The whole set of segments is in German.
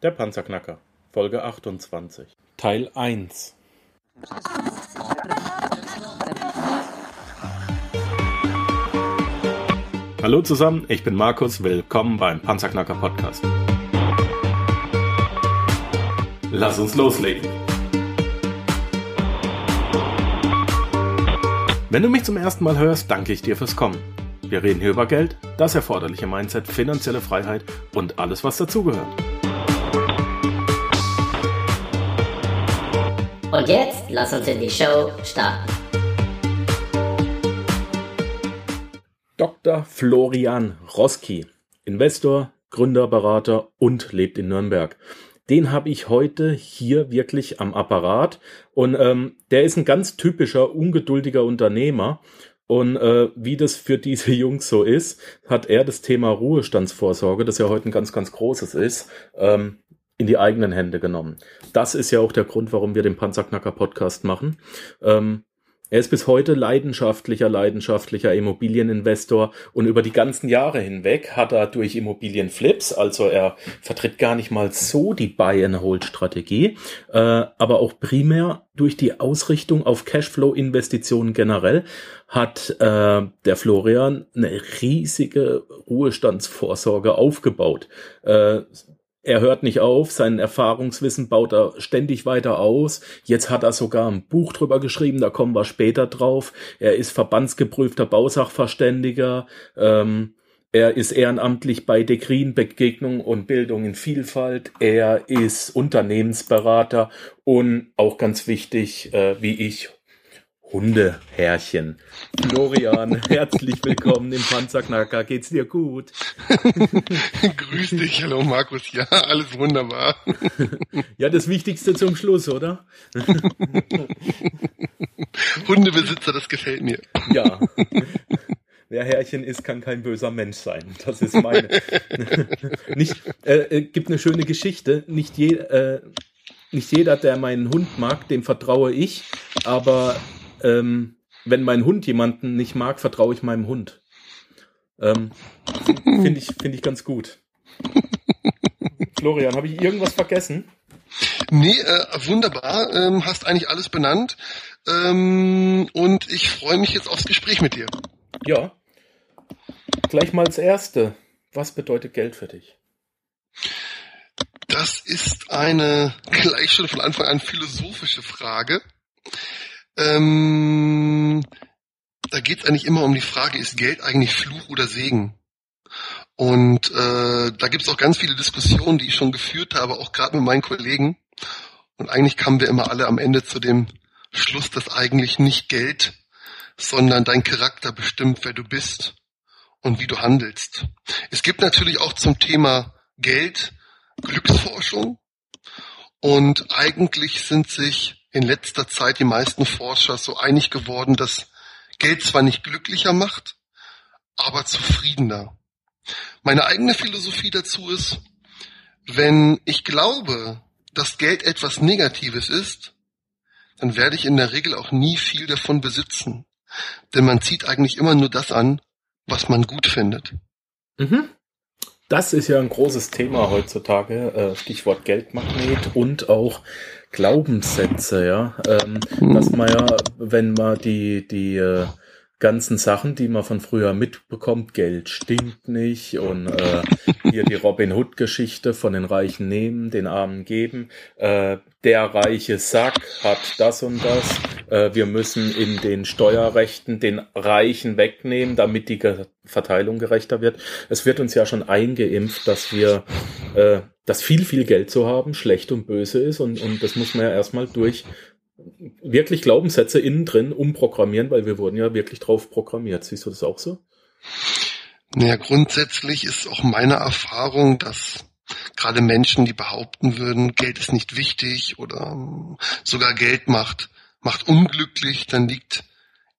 Der Panzerknacker, Folge 28, Teil 1. Hallo zusammen, ich bin Markus, willkommen beim Panzerknacker Podcast. Lass uns loslegen. Wenn du mich zum ersten Mal hörst, danke ich dir fürs Kommen. Wir reden hier über Geld, das erforderliche Mindset, finanzielle Freiheit und alles, was dazugehört. Und jetzt lass uns in die Show starten. Dr. Florian Roski, Investor, Gründer, Berater und lebt in Nürnberg. Den habe ich heute hier wirklich am Apparat und ähm, der ist ein ganz typischer ungeduldiger Unternehmer und äh, wie das für diese Jungs so ist, hat er das Thema Ruhestandsvorsorge, das ja heute ein ganz, ganz großes ist, ähm, in die eigenen Hände genommen. Das ist ja auch der Grund, warum wir den Panzerknacker Podcast machen. Ähm, er ist bis heute leidenschaftlicher, leidenschaftlicher Immobilieninvestor und über die ganzen Jahre hinweg hat er durch Immobilienflips, also er vertritt gar nicht mal so die Buy-and-Hold-Strategie, äh, aber auch primär durch die Ausrichtung auf Cashflow-Investitionen generell hat äh, der Florian eine riesige Ruhestandsvorsorge aufgebaut. Äh, er hört nicht auf, sein Erfahrungswissen baut er ständig weiter aus. Jetzt hat er sogar ein Buch drüber geschrieben, da kommen wir später drauf. Er ist verbandsgeprüfter Bausachverständiger. Ähm, er ist ehrenamtlich bei Dekrin, Begegnung und Bildung in Vielfalt. Er ist Unternehmensberater und auch ganz wichtig, äh, wie ich, Hundeherrchen. Florian, herzlich willkommen im Panzerknacker. Geht's dir gut? Grüß dich, hallo Markus. Ja, alles wunderbar. ja, das Wichtigste zum Schluss, oder? Hundebesitzer, das gefällt mir. Ja. Wer Herrchen ist, kann kein böser Mensch sein. Das ist meine. Nicht, äh, äh, gibt eine schöne Geschichte. Nicht je, äh, nicht jeder, der meinen Hund mag, dem vertraue ich, aber ähm, wenn mein Hund jemanden nicht mag, vertraue ich meinem Hund. Ähm, Finde ich, finde ich ganz gut. Florian, habe ich irgendwas vergessen? Nee, äh, wunderbar. Ähm, hast eigentlich alles benannt. Ähm, und ich freue mich jetzt aufs Gespräch mit dir. Ja. Gleich mal als Erste. Was bedeutet Geld für dich? Das ist eine gleich schon von Anfang an philosophische Frage. Ähm, da geht es eigentlich immer um die Frage, ist Geld eigentlich Fluch oder Segen? Und äh, da gibt es auch ganz viele Diskussionen, die ich schon geführt habe, auch gerade mit meinen Kollegen. Und eigentlich kamen wir immer alle am Ende zu dem Schluss, dass eigentlich nicht Geld, sondern dein Charakter bestimmt, wer du bist und wie du handelst. Es gibt natürlich auch zum Thema Geld Glücksforschung. Und eigentlich sind sich in letzter Zeit die meisten Forscher so einig geworden, dass Geld zwar nicht glücklicher macht, aber zufriedener. Meine eigene Philosophie dazu ist, wenn ich glaube, dass Geld etwas Negatives ist, dann werde ich in der Regel auch nie viel davon besitzen. Denn man zieht eigentlich immer nur das an, was man gut findet. Mhm. Das ist ja ein großes Thema heutzutage, äh, Stichwort Geldmagnet und auch Glaubenssätze, ja. Ähm. Dass man ja, wenn man die, die äh, ganzen Sachen, die man von früher mitbekommt, Geld stinkt nicht und äh, hier die Robin Hood Geschichte von den Reichen nehmen, den Armen geben. Äh, der reiche Sack hat das und das. Äh, wir müssen in den Steuerrechten den Reichen wegnehmen, damit die Ge Verteilung gerechter wird. Es wird uns ja schon eingeimpft, dass wir äh, dass viel, viel Geld zu haben schlecht und böse ist und, und das muss man ja erstmal durch wirklich Glaubenssätze innen drin umprogrammieren, weil wir wurden ja wirklich drauf programmiert. Siehst du das auch so? Naja, grundsätzlich ist auch meine Erfahrung, dass gerade Menschen, die behaupten würden, Geld ist nicht wichtig oder ähm, sogar Geld macht, macht unglücklich, dann liegt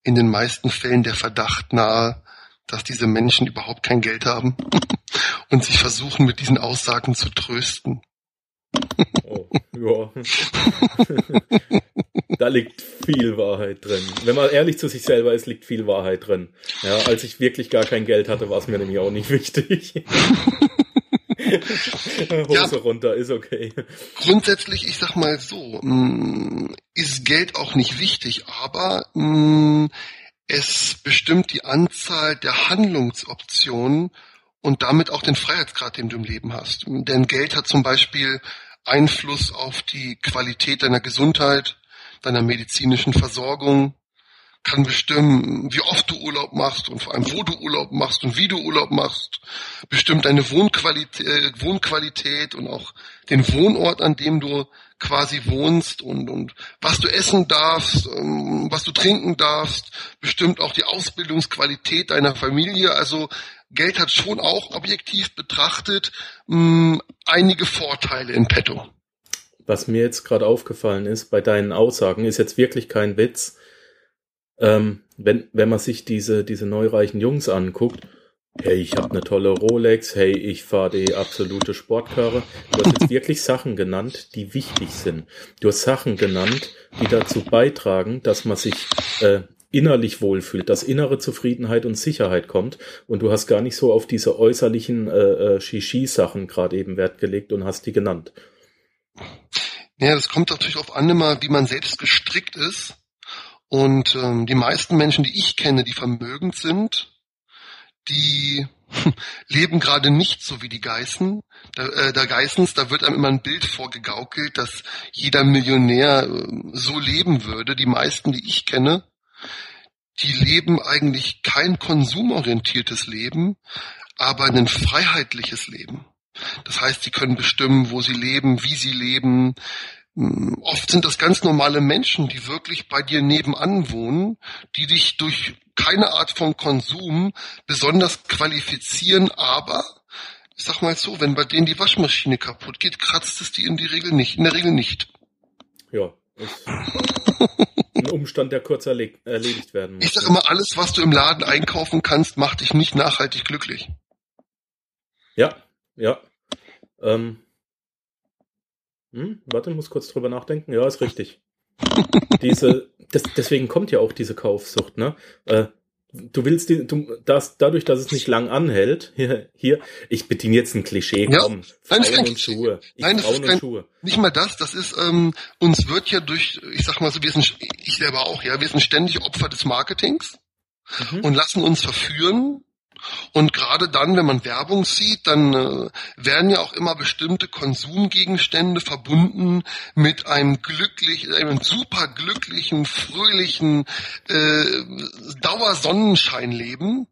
in den meisten Fällen der Verdacht nahe, dass diese Menschen überhaupt kein Geld haben und sich versuchen, mit diesen Aussagen zu trösten. Oh, ja. da liegt viel Wahrheit drin. Wenn man ehrlich zu sich selber ist, liegt viel Wahrheit drin. Ja, als ich wirklich gar kein Geld hatte, war es mir nämlich auch nicht wichtig. Hose ja, runter, ist okay. Grundsätzlich, ich sag mal so, mm, ist Geld auch nicht wichtig, aber mm, es bestimmt die Anzahl der Handlungsoptionen und damit auch den Freiheitsgrad, den du im Leben hast. Denn Geld hat zum Beispiel Einfluss auf die Qualität deiner Gesundheit, deiner medizinischen Versorgung, kann bestimmen, wie oft du Urlaub machst und vor allem, wo du Urlaub machst und wie du Urlaub machst, bestimmt deine Wohnqualität, Wohnqualität und auch den Wohnort, an dem du quasi wohnst und, und was du essen darfst, ähm, was du trinken darfst, bestimmt auch die Ausbildungsqualität deiner Familie. Also Geld hat schon auch objektiv betrachtet mh, mm, einige Vorteile in petto. Was mir jetzt gerade aufgefallen ist bei deinen Aussagen, ist jetzt wirklich kein Witz ähm, wenn, wenn man sich diese, diese neureichen Jungs anguckt, hey, ich habe eine tolle Rolex, hey, ich fahre die absolute Sportkarre. Du hast jetzt wirklich Sachen genannt, die wichtig sind. Du hast Sachen genannt, die dazu beitragen, dass man sich äh, innerlich wohlfühlt, dass innere Zufriedenheit und Sicherheit kommt und du hast gar nicht so auf diese äußerlichen äh, äh, Shishi-Sachen gerade eben Wert gelegt und hast die genannt. Ja, das kommt natürlich auf an, immer, wie man selbst gestrickt ist. Und ähm, die meisten Menschen, die ich kenne, die vermögend sind, die leben gerade nicht so wie die Geißen. Da, äh, der Geissens, da wird einem immer ein Bild vorgegaukelt, dass jeder Millionär äh, so leben würde. Die meisten, die ich kenne, die leben eigentlich kein konsumorientiertes Leben, aber ein freiheitliches Leben. Das heißt, sie können bestimmen, wo sie leben, wie sie leben, Oft sind das ganz normale Menschen, die wirklich bei dir nebenan wohnen, die dich durch keine Art von Konsum besonders qualifizieren, aber ich sag mal so, wenn bei denen die Waschmaschine kaputt geht, kratzt es die in die Regel nicht, in der Regel nicht. Ja, ein Umstand, der kurz erledigt werden muss. Ich sage immer, alles, was du im Laden einkaufen kannst, macht dich nicht nachhaltig glücklich. Ja, ja. Ähm, hm, warte, muss kurz drüber nachdenken. Ja, ist richtig. diese, das, deswegen kommt ja auch diese Kaufsucht, ne? Äh, du willst die, du, das, dadurch, dass es nicht lang anhält, hier, hier, ich bediene jetzt ein Klischee, ja, komm, Frauen nein, und Schuhe. Ich nein, Frauen kein, und Schuhe. Nicht mal das, das ist, ähm, uns wird ja durch, ich sag mal so, wir sind, ich selber auch, ja, wir sind ständig Opfer des Marketings mhm. und lassen uns verführen und gerade dann, wenn man Werbung sieht, dann äh, werden ja auch immer bestimmte Konsumgegenstände verbunden mit einem glücklich, einem super glücklichen, fröhlichen äh, Dauersonnenscheinleben.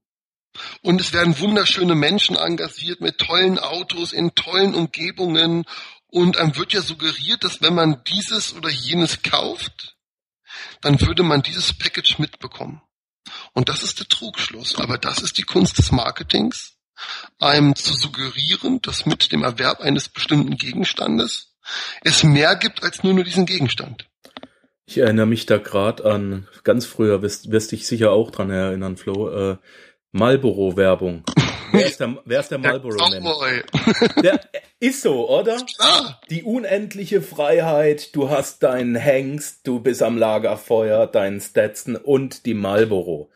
Und es werden wunderschöne Menschen engagiert mit tollen Autos in tollen Umgebungen. Und einem wird ja suggeriert, dass wenn man dieses oder jenes kauft, dann würde man dieses Package mitbekommen. Und das ist der Trugschluss. Aber das ist die Kunst des Marketings, einem zu suggerieren, dass mit dem Erwerb eines bestimmten Gegenstandes es mehr gibt als nur nur diesen Gegenstand. Ich erinnere mich da gerade an, ganz früher wirst, wirst dich sicher auch dran erinnern, Flo, äh, Marlboro-Werbung. Wer ist der, wer ist der Marlboro-Man? Der ist so, oder? Klar. Die unendliche Freiheit, du hast deinen Hengst, du bist am Lagerfeuer, deinen Stetson und die Marlboro.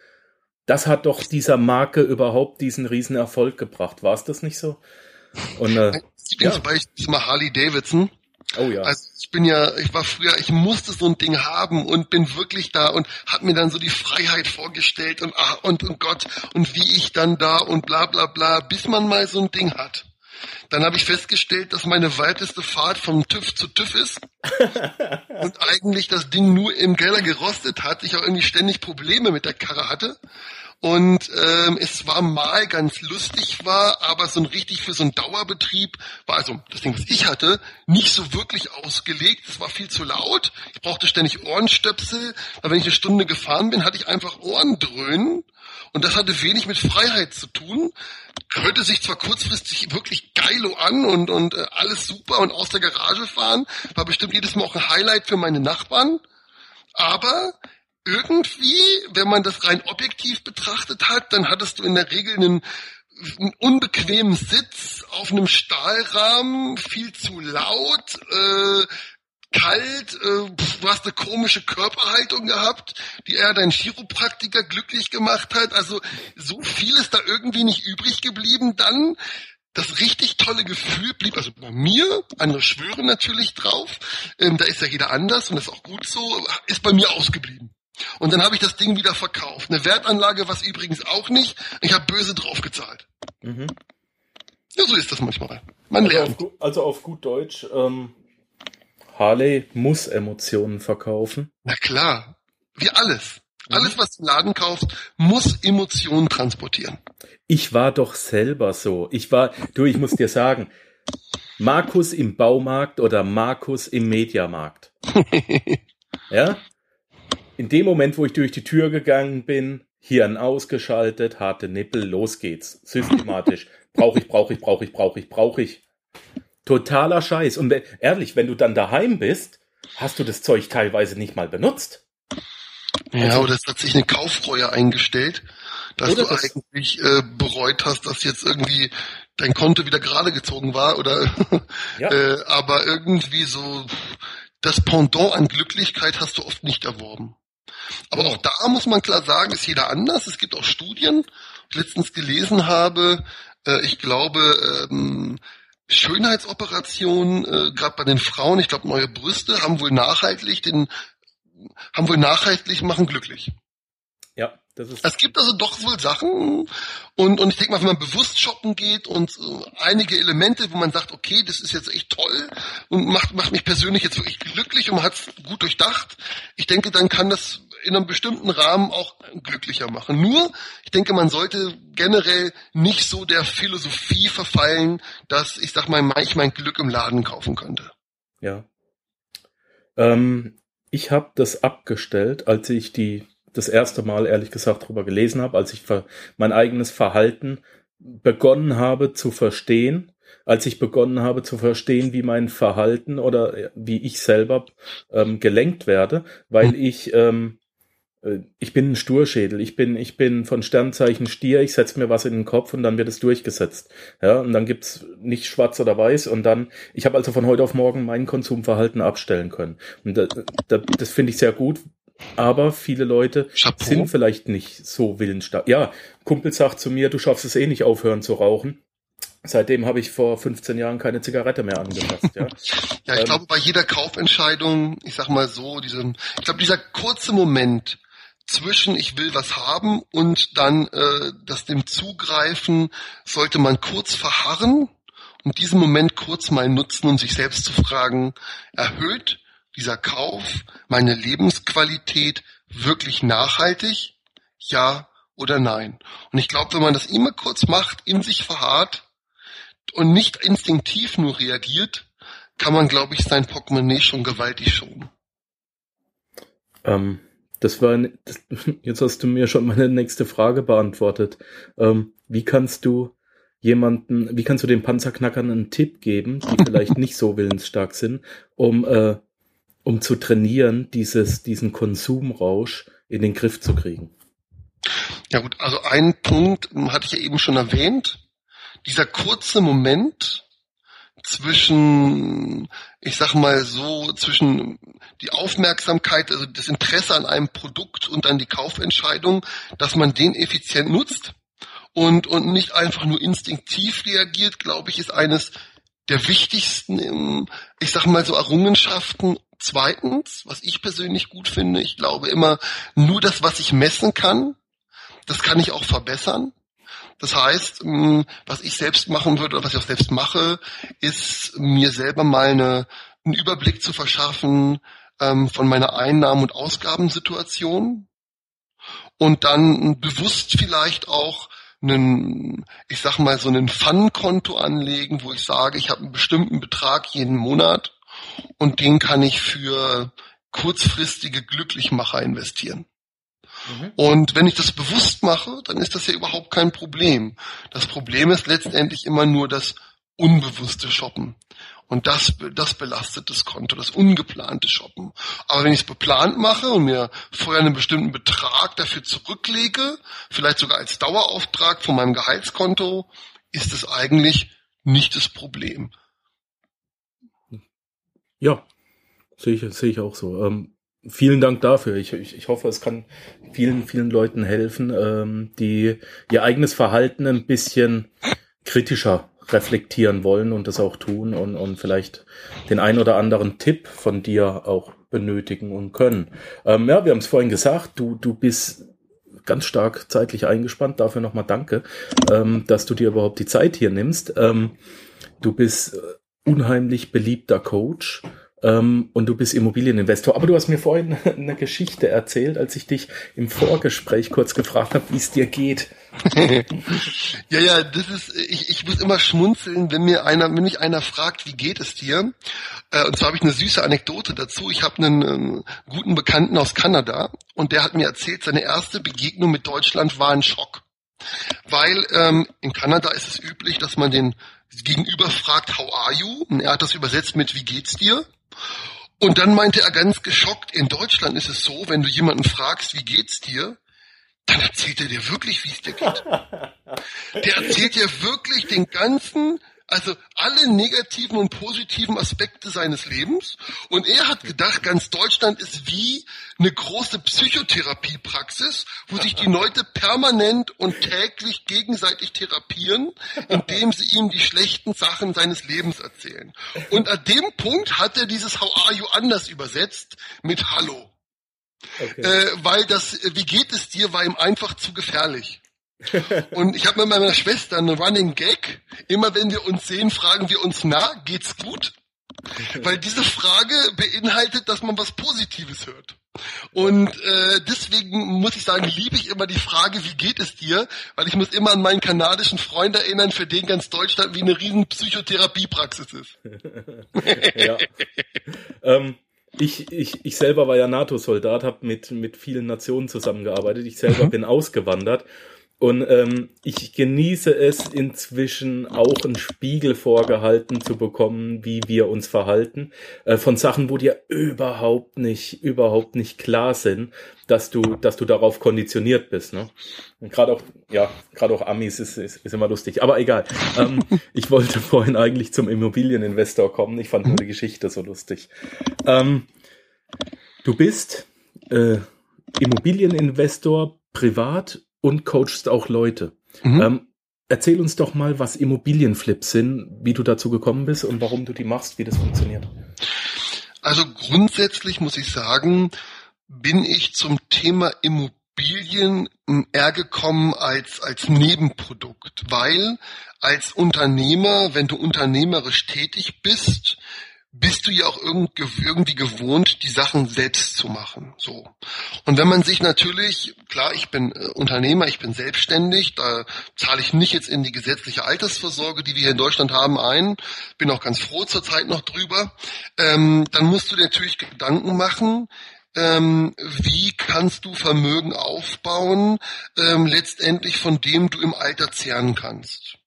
Das hat doch dieser Marke überhaupt diesen riesen Erfolg gebracht. War es das nicht so? Und, äh, ja. zum Beispiel mal Harley Davidson. Oh ja. Also ich bin ja, ich war früher, ich musste so ein Ding haben und bin wirklich da und hab mir dann so die Freiheit vorgestellt und ach und, und Gott und wie ich dann da und bla bla bla, bis man mal so ein Ding hat. Dann habe ich festgestellt, dass meine weiteste Fahrt vom TÜV zu TÜV ist und eigentlich das Ding nur im Keller gerostet hat. Ich auch irgendwie ständig Probleme mit der Karre hatte und ähm, es war mal ganz lustig war, aber so ein richtig für so einen Dauerbetrieb war also das Ding, was ich hatte, nicht so wirklich ausgelegt. Es war viel zu laut. Ich brauchte ständig Ohrenstöpsel, weil wenn ich eine Stunde gefahren bin, hatte ich einfach Ohrendröhnen. Und das hatte wenig mit Freiheit zu tun. Hörte sich zwar kurzfristig wirklich geilo an und, und äh, alles super und aus der Garage fahren, war bestimmt jedes Mal auch ein Highlight für meine Nachbarn. Aber irgendwie, wenn man das rein objektiv betrachtet hat, dann hattest du in der Regel einen, einen unbequemen Sitz auf einem Stahlrahmen, viel zu laut, äh, kalt, äh, du hast eine komische Körperhaltung gehabt, die eher dein Chiropraktiker glücklich gemacht hat. Also so viel ist da irgendwie nicht übrig geblieben dann. das richtig tolle Gefühl blieb, also bei mir, andere schwören natürlich drauf, ähm, da ist ja jeder anders und das ist auch gut so, ist bei mir ausgeblieben. Und dann habe ich das Ding wieder verkauft. Eine Wertanlage was übrigens auch nicht. Ich habe böse draufgezahlt. Mhm. Ja, so ist das manchmal. Man also lernt. Auf, also auf gut Deutsch, ähm, Harley muss Emotionen verkaufen. Na klar. Wie alles. Mhm. Alles, was du im Laden kaufst, muss Emotionen transportieren. Ich war doch selber so. Ich war, du, ich muss dir sagen, Markus im Baumarkt oder Markus im Mediamarkt. ja? In dem Moment, wo ich durch die Tür gegangen bin, Hirn ausgeschaltet, harte Nippel, los geht's. Systematisch. Brauche ich, brauche ich, brauche ich, brauche ich, brauche ich. Totaler Scheiß. Und ehrlich, wenn du dann daheim bist, hast du das Zeug teilweise nicht mal benutzt. Ja, also, oder es hat sich eine Kaufreue eingestellt, dass du das eigentlich äh, bereut hast, dass jetzt irgendwie dein Konto wieder gerade gezogen war oder ja. äh, aber irgendwie so das Pendant an Glücklichkeit hast du oft nicht erworben. Aber auch da muss man klar sagen, ist jeder anders. Es gibt auch Studien, die ich letztens gelesen habe. Äh, ich glaube, ähm, Schönheitsoperationen, äh, gerade bei den Frauen, ich glaube neue Brüste, haben wohl nachhaltig den, haben wohl nachhaltig machen glücklich. Ja, das ist. Es gibt also doch wohl Sachen und und ich denke mal, wenn man bewusst shoppen geht und äh, einige Elemente, wo man sagt, okay, das ist jetzt echt toll und macht macht mich persönlich jetzt wirklich glücklich und man hat es gut durchdacht. Ich denke, dann kann das in einem bestimmten Rahmen auch glücklicher machen. Nur, ich denke, man sollte generell nicht so der Philosophie verfallen, dass ich sag mal, ich mein Glück im Laden kaufen könnte. Ja. Ähm, ich habe das abgestellt, als ich die das erste Mal ehrlich gesagt drüber gelesen habe, als ich mein eigenes Verhalten begonnen habe zu verstehen, als ich begonnen habe zu verstehen, wie mein Verhalten oder wie ich selber ähm, gelenkt werde, weil hm. ich ähm, äh, ich bin ein Sturschädel, ich bin, ich bin von Sternzeichen Stier, ich setze mir was in den Kopf und dann wird es durchgesetzt. Ja, und dann gibt's nicht schwarz oder weiß und dann, ich habe also von heute auf morgen mein Konsumverhalten abstellen können. Und das, das, das finde ich sehr gut, aber viele Leute Chapeau. sind vielleicht nicht so willensstark. Ja, Kumpel sagt zu mir, du schaffst es eh nicht aufhören zu rauchen. Seitdem habe ich vor 15 Jahren keine Zigarette mehr angefasst. Ja, ja ich ähm, glaube, bei jeder Kaufentscheidung, ich sag mal so, diesem, ich glaube, dieser kurze Moment, zwischen ich will was haben und dann äh, das dem Zugreifen sollte man kurz verharren und diesen Moment kurz mal nutzen, um sich selbst zu fragen, erhöht dieser Kauf meine Lebensqualität wirklich nachhaltig? Ja oder nein? Und ich glaube, wenn man das immer kurz macht, in sich verharrt und nicht instinktiv nur reagiert, kann man, glaube ich, sein Portemonnaie schon gewaltig schonen. Ähm, das war, das, jetzt hast du mir schon meine nächste Frage beantwortet. Ähm, wie kannst du jemanden, wie kannst du den Panzerknackern einen Tipp geben, die vielleicht nicht so willensstark sind, um, äh, um zu trainieren, dieses, diesen Konsumrausch in den Griff zu kriegen? Ja gut, also ein Punkt hatte ich ja eben schon erwähnt. Dieser kurze Moment, zwischen, ich sag mal so, zwischen die Aufmerksamkeit, also das Interesse an einem Produkt und dann die Kaufentscheidung, dass man den effizient nutzt und, und nicht einfach nur instinktiv reagiert, glaube ich, ist eines der wichtigsten, ich sag mal so, Errungenschaften. Zweitens, was ich persönlich gut finde, ich glaube immer, nur das, was ich messen kann, das kann ich auch verbessern. Das heißt, ähm, was ich selbst machen würde oder was ich auch selbst mache, ist mir selber mal eine, einen Überblick zu verschaffen ähm, von meiner Einnahmen- und Ausgabensituation und dann bewusst vielleicht auch einen, ich sag mal, so einen Fun-Konto anlegen, wo ich sage, ich habe einen bestimmten Betrag jeden Monat und den kann ich für kurzfristige Glücklichmacher investieren. Mhm. Und wenn ich das bewusst mache, dann ist das ja überhaupt kein Problem. Das Problem ist letztendlich immer nur das unbewusste Shoppen. Und das, das belastet das Konto, das ungeplante Shoppen. Aber wenn ich es beplant mache und mir vorher einen bestimmten Betrag dafür zurücklege, vielleicht sogar als Dauerauftrag von meinem Gehaltskonto, ist es eigentlich nicht das Problem. Ja, sehe ich, sehe ich auch so. Ähm, vielen Dank dafür. Ich, ich, ich hoffe, es kann vielen, vielen Leuten helfen, ähm, die ihr eigenes Verhalten ein bisschen kritischer reflektieren wollen und das auch tun und, und vielleicht den ein oder anderen Tipp von dir auch benötigen und können. Ähm, ja, wir haben es vorhin gesagt, du, du bist ganz stark zeitlich eingespannt. Dafür nochmal danke, ähm, dass du dir überhaupt die Zeit hier nimmst. Ähm, du bist unheimlich beliebter Coach ähm, und du bist Immobilieninvestor. Aber du hast mir vorhin eine Geschichte erzählt, als ich dich im Vorgespräch kurz gefragt habe, wie es dir geht. ja, ja, das ist, ich, ich muss immer schmunzeln, wenn mir einer, wenn mich einer fragt, wie geht es dir? Äh, und zwar habe ich eine süße Anekdote dazu. Ich habe einen ähm, guten Bekannten aus Kanada und der hat mir erzählt, seine erste Begegnung mit Deutschland war ein Schock. Weil ähm, in Kanada ist es üblich, dass man den Gegenüber fragt, how are you? Und er hat das übersetzt mit, wie geht's dir? Und dann meinte er ganz geschockt, in Deutschland ist es so, wenn du jemanden fragst, wie geht's dir, dann erzählt er dir wirklich, wie es dir geht. Der erzählt dir wirklich den ganzen also alle negativen und positiven Aspekte seines Lebens. Und er hat gedacht, ganz Deutschland ist wie eine große Psychotherapiepraxis, wo sich die Leute permanent und täglich gegenseitig therapieren, indem sie ihm die schlechten Sachen seines Lebens erzählen. Und an dem Punkt hat er dieses How are you anders übersetzt mit Hallo. Okay. Äh, weil das, wie geht es dir, war ihm einfach zu gefährlich. Und ich habe mit meiner Schwester einen Running Gag. Immer wenn wir uns sehen, fragen wir uns, na, geht's gut? Weil diese Frage beinhaltet, dass man was Positives hört. Und äh, deswegen muss ich sagen, liebe ich immer die Frage, wie geht es dir? Weil ich muss immer an meinen kanadischen Freund erinnern, für den ganz Deutschland wie eine riesen Psychotherapiepraxis ist. ja. ähm, ich, ich, ich selber war ja NATO-Soldat, habe mit, mit vielen Nationen zusammengearbeitet. Ich selber mhm. bin ausgewandert und ähm, ich genieße es inzwischen auch einen Spiegel vorgehalten zu bekommen, wie wir uns verhalten, äh, von Sachen, wo dir überhaupt nicht, überhaupt nicht klar sind, dass du, dass du darauf konditioniert bist. Ne? Und gerade auch, ja, gerade auch Amis ist, ist, ist immer lustig. Aber egal. ähm, ich wollte vorhin eigentlich zum Immobilieninvestor kommen. Ich fand nur die Geschichte so lustig. Ähm, du bist äh, Immobilieninvestor privat und coachst auch Leute. Mhm. Ähm, erzähl uns doch mal, was Immobilienflips sind, wie du dazu gekommen bist und warum du die machst, wie das funktioniert. Also grundsätzlich muss ich sagen, bin ich zum Thema Immobilien eher gekommen als, als Nebenprodukt, weil als Unternehmer, wenn du unternehmerisch tätig bist, bist du ja auch irgendwie gewohnt, die Sachen selbst zu machen. So. Und wenn man sich natürlich, klar, ich bin äh, Unternehmer, ich bin selbstständig, da zahle ich nicht jetzt in die gesetzliche Altersvorsorge, die wir hier in Deutschland haben, ein, bin auch ganz froh zurzeit noch drüber, ähm, dann musst du dir natürlich Gedanken machen, ähm, wie kannst du Vermögen aufbauen, ähm, letztendlich von dem du im Alter zehren kannst.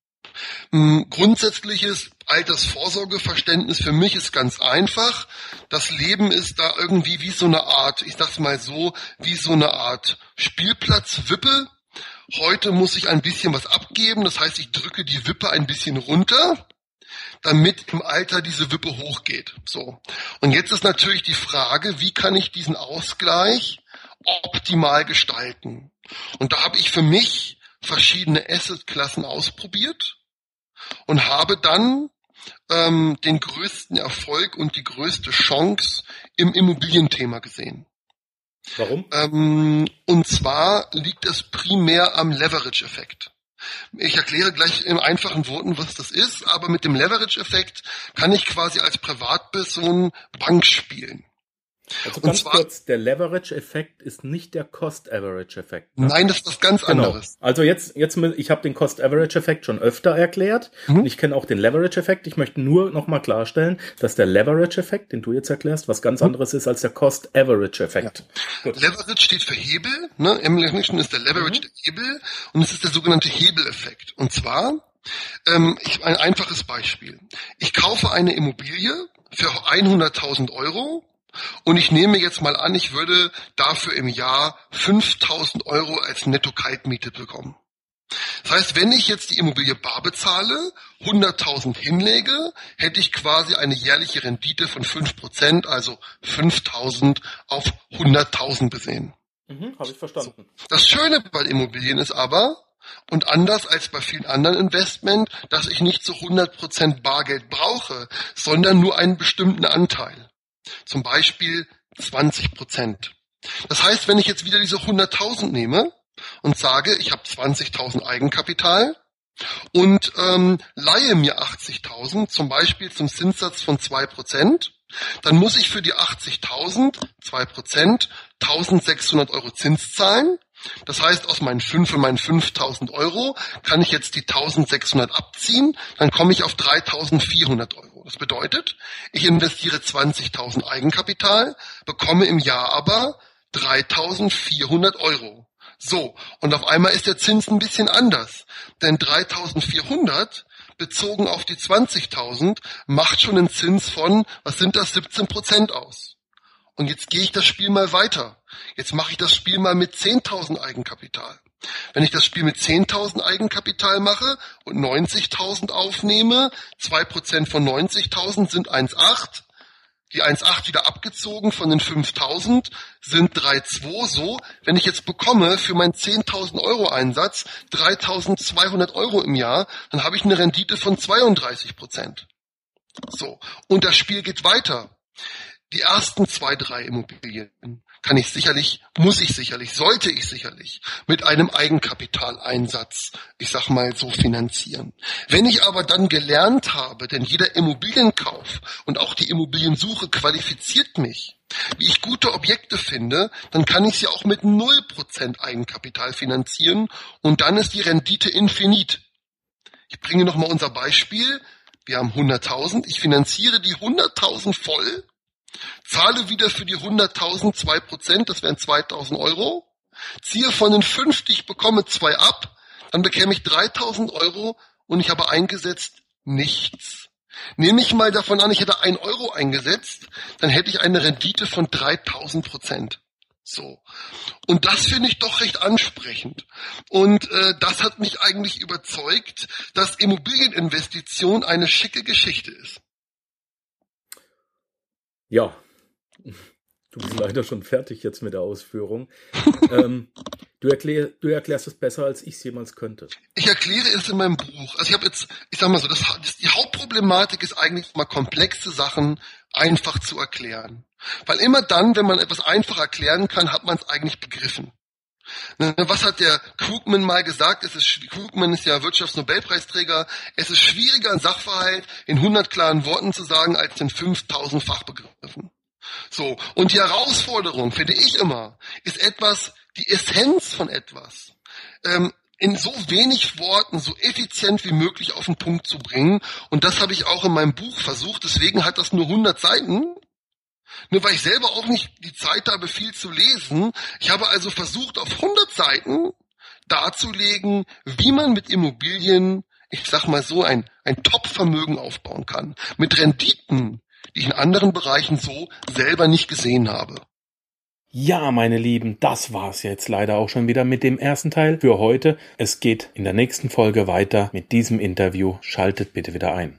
Ähm, grundsätzliches Altersvorsorgeverständnis für mich ist ganz einfach. Das Leben ist da irgendwie wie so eine Art, ich sag's mal so, wie so eine Art Spielplatzwippe. Heute muss ich ein bisschen was abgeben, das heißt, ich drücke die Wippe ein bisschen runter, damit im Alter diese Wippe hochgeht. So. Und jetzt ist natürlich die Frage, wie kann ich diesen Ausgleich optimal gestalten? Und da habe ich für mich verschiedene Assetklassen ausprobiert und habe dann ähm, den größten Erfolg und die größte Chance im Immobilienthema gesehen. Warum? Ähm, und zwar liegt es primär am Leverage-Effekt. Ich erkläre gleich in einfachen Worten, was das ist, aber mit dem Leverage-Effekt kann ich quasi als Privatperson Bank spielen. Also ganz zwar, kurz, der Leverage-Effekt ist nicht der Cost-Average-Effekt. Ne? Nein, das ist was ganz genau. anderes. Also jetzt, jetzt, ich habe den Cost-Average-Effekt schon öfter erklärt. Mhm. Und ich kenne auch den Leverage-Effekt. Ich möchte nur nochmal klarstellen, dass der Leverage-Effekt, den du jetzt erklärst, was ganz mhm. anderes ist als der Cost-Average-Effekt. Ja. Leverage steht für Hebel. Ne? Im Englischen ist der Leverage mhm. der Hebel und es ist der sogenannte Hebeleffekt. Und zwar ähm, ich, ein einfaches Beispiel. Ich kaufe eine Immobilie für 100.000 Euro und ich nehme jetzt mal an, ich würde dafür im Jahr 5000 Euro als Netto-Kaltmiete bekommen. Das heißt, wenn ich jetzt die Immobilie bar bezahle, 100.000 hinlege, hätte ich quasi eine jährliche Rendite von 5%, also 5.000 auf 100.000 besehen. Mhm, Habe ich verstanden. Das Schöne bei Immobilien ist aber, Und anders als bei vielen anderen Investment, dass ich nicht zu 100% Bargeld brauche, sondern nur einen bestimmten Anteil. Zum Beispiel 20%. Das heißt, wenn ich jetzt wieder diese 100.000 nehme und sage, ich habe 20.000 Eigenkapital und ähm, leihe mir 80.000, zum Beispiel zum Zinssatz von 2%, dann muss ich für die 80.000, 2%, 1.600 Euro Zins zahlen das heißt, aus meinen 5 und meinen 5000 Euro kann ich jetzt die 1600 abziehen, dann komme ich auf 3400 Euro. Das bedeutet, ich investiere 20.000 Eigenkapital, bekomme im Jahr aber 3400 Euro. So, und auf einmal ist der Zins ein bisschen anders, denn 3400 bezogen auf die 20.000 macht schon einen Zins von, was sind das, 17 Prozent aus. Und jetzt gehe ich das Spiel mal weiter. Jetzt mache ich das Spiel mal mit 10.000 Eigenkapital. Wenn ich das Spiel mit 10.000 Eigenkapital mache und 90.000 aufnehme, 2% von 90.000 sind 1,8. Die 1,8 wieder abgezogen von den 5.000 sind 3,2. So, wenn ich jetzt bekomme für meinen 10.000 Euro Einsatz 3.200 Euro im Jahr, dann habe ich eine Rendite von 32% So, und das Spiel geht weiter die ersten zwei, drei Immobilien kann ich sicherlich, muss ich sicherlich, sollte ich sicherlich mit einem Eigenkapitaleinsatz, ich sag mal so finanzieren. Wenn ich aber dann gelernt habe, denn jeder Immobilienkauf und auch die Immobiliensuche qualifiziert mich, wie ich gute Objekte finde, dann kann ich sie auch mit 0% Eigenkapital finanzieren und dann ist die Rendite infinit. Ich bringe nochmal unser Beispiel. Wir haben 100.000. Ich finanziere die 100.000 voll zahle wieder für die 100.000 zwei Prozent, das wären 2.000 Euro, ziehe von den 50, bekomme zwei ab, dann bekäme ich 3.000 Euro und ich habe eingesetzt nichts. Nehme ich mal davon an, ich hätte ein Euro eingesetzt, dann hätte ich eine Rendite von 3000 Prozent. So. Und das finde ich doch recht ansprechend. Und äh, das hat mich eigentlich überzeugt, dass Immobilieninvestition eine schicke Geschichte ist. Ja, du bist leider schon fertig jetzt mit der Ausführung. ähm, du, erklär, du erklärst es besser, als ich es jemals könnte. Ich erkläre es in meinem Buch. Also ich habe jetzt, ich sag mal so, das, das, die Hauptproblematik ist eigentlich mal komplexe Sachen einfach zu erklären. Weil immer dann, wenn man etwas einfach erklären kann, hat man es eigentlich begriffen. Ne, was hat der Krugman mal gesagt? Es ist, Krugman ist ja Wirtschaftsnobelpreisträger. Es ist schwieriger, ein Sachverhalt in 100 klaren Worten zu sagen, als in 5000 Fachbegriffen. So. Und die Herausforderung, finde ich immer, ist etwas, die Essenz von etwas, ähm, in so wenig Worten so effizient wie möglich auf den Punkt zu bringen. Und das habe ich auch in meinem Buch versucht. Deswegen hat das nur 100 Seiten. Nur weil ich selber auch nicht die Zeit habe, viel zu lesen. Ich habe also versucht, auf 100 Seiten darzulegen, wie man mit Immobilien, ich sag mal so, ein, ein Top-Vermögen aufbauen kann. Mit Renditen, die ich in anderen Bereichen so selber nicht gesehen habe. Ja, meine Lieben, das war's jetzt leider auch schon wieder mit dem ersten Teil für heute. Es geht in der nächsten Folge weiter mit diesem Interview. Schaltet bitte wieder ein.